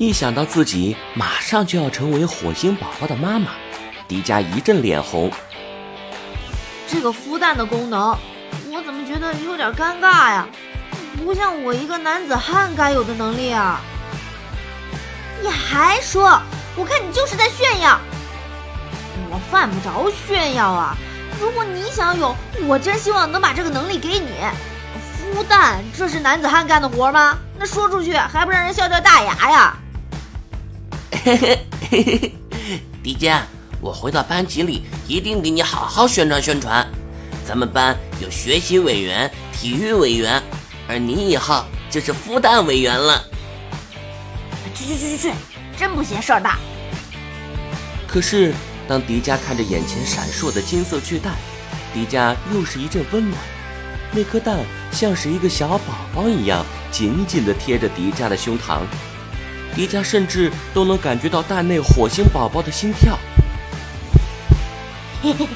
一想到自己马上就要成为火星宝宝的妈妈，迪迦一阵脸红。这个孵蛋的功能，我怎么觉得有点尴尬呀？不像我一个男子汉该有的能力啊！你还说？我看你就是在炫耀。我犯不着炫耀啊！如果你想有，我真希望能把这个能力给你。孵蛋，这是男子汉干的活吗？那说出去还不让人笑掉大牙呀？嘿嘿嘿嘿，迪迦，我回到班级里一定给你好好宣传宣传。咱们班有学习委员、体育委员，而你以后就是孵蛋委员了。去去去去去，真不嫌事儿大。可是，当迪迦看着眼前闪烁的金色巨蛋，迪迦又是一阵温暖。那颗蛋像是一个小宝宝一样，紧紧地贴着迪迦的胸膛。迪迦甚至都能感觉到蛋内火星宝宝的心跳。嘿嘿，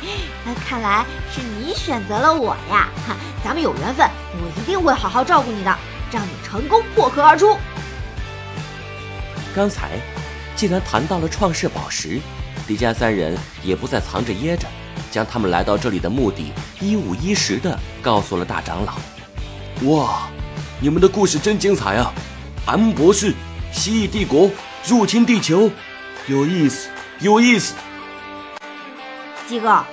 那看来是你选择了我呀！哈，咱们有缘分，我一定会好好照顾你的，让你成功破壳而出。刚才，既然谈到了创世宝石，迪迦三人也不再藏着掖着，将他们来到这里的目的一五一十的告诉了大长老。哇，你们的故事真精彩啊！安博士，蜥蜴帝国入侵地球，有意思，有意思。鸡哥，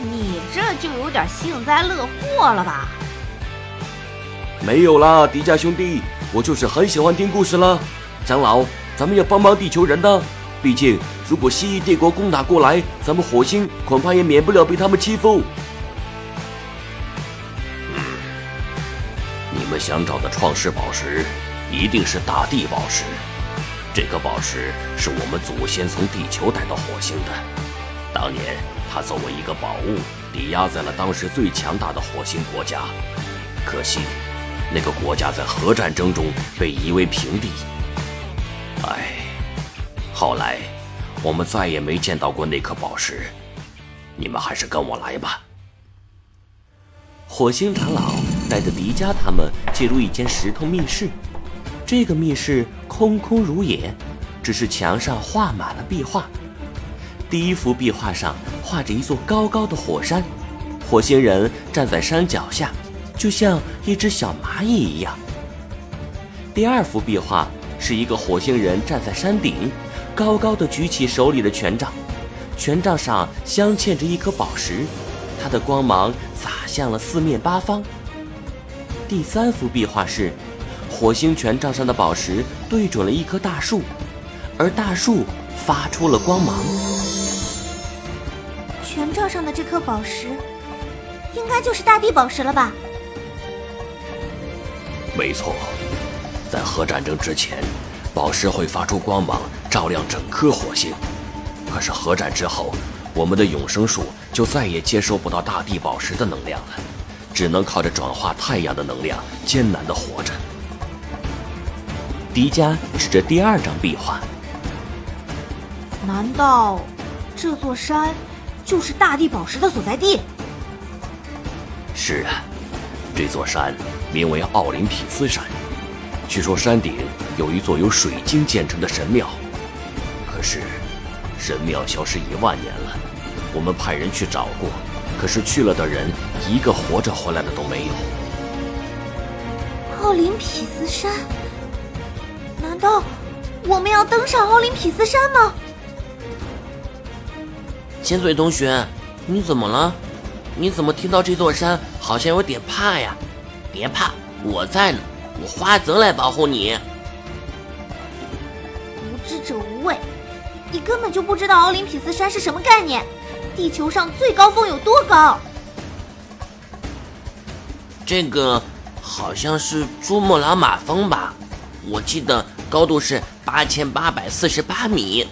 你这就有点幸灾乐祸了吧？没有啦，迪迦兄弟，我就是很喜欢听故事啦。长老。咱们要帮帮地球人的，毕竟如果蜥蜴帝国攻打过来，咱们火星恐怕也免不了被他们欺负。嗯，你们想找的创世宝石，一定是大地宝石。这颗宝石是我们祖先从地球带到火星的，当年它作为一个宝物，抵押在了当时最强大的火星国家。可惜，那个国家在核战争中被夷为平地。唉，后来我们再也没见到过那颗宝石。你们还是跟我来吧。火星长老带着迪迦他们进入一间石头密室，这个密室空空如也，只是墙上画满了壁画。第一幅壁画上画着一座高高的火山，火星人站在山脚下，就像一只小蚂蚁一样。第二幅壁画。是一个火星人站在山顶，高高的举起手里的权杖，权杖上镶嵌着一颗宝石，它的光芒洒向了四面八方。第三幅壁画是，火星权杖上的宝石对准了一棵大树，而大树发出了光芒。权杖上的这颗宝石，应该就是大地宝石了吧？没错。在核战争之前，宝石会发出光芒，照亮整颗火星。可是核战之后，我们的永生树就再也接收不到大地宝石的能量了，只能靠着转化太阳的能量艰难的活着。迪迦指着第二张壁画：“难道这座山就是大地宝石的所在地？”“是啊，这座山名为奥林匹斯山。”据说山顶有一座由水晶建成的神庙，可是神庙消失一万年了。我们派人去找过，可是去了的人一个活着回来的都没有。奥林匹斯山？难道我们要登上奥林匹斯山吗？千岁同学，你怎么了？你怎么听到这座山好像有点怕呀？别怕，我在呢。我花泽来保护你。无知者无畏，你根本就不知道奥林匹斯山是什么概念。地球上最高峰有多高？这个好像是珠穆朗玛峰吧？我记得高度是八千八百四十八米。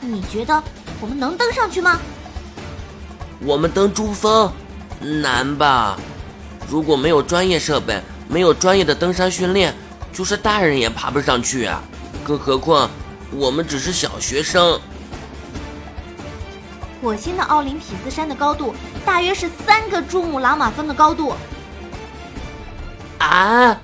你觉得我们能登上去吗？我们登珠峰难吧？如果没有专业设备。没有专业的登山训练，就是大人也爬不上去啊！更何况我们只是小学生。火星的奥林匹斯山的高度大约是三个珠穆朗玛峰的高度。啊！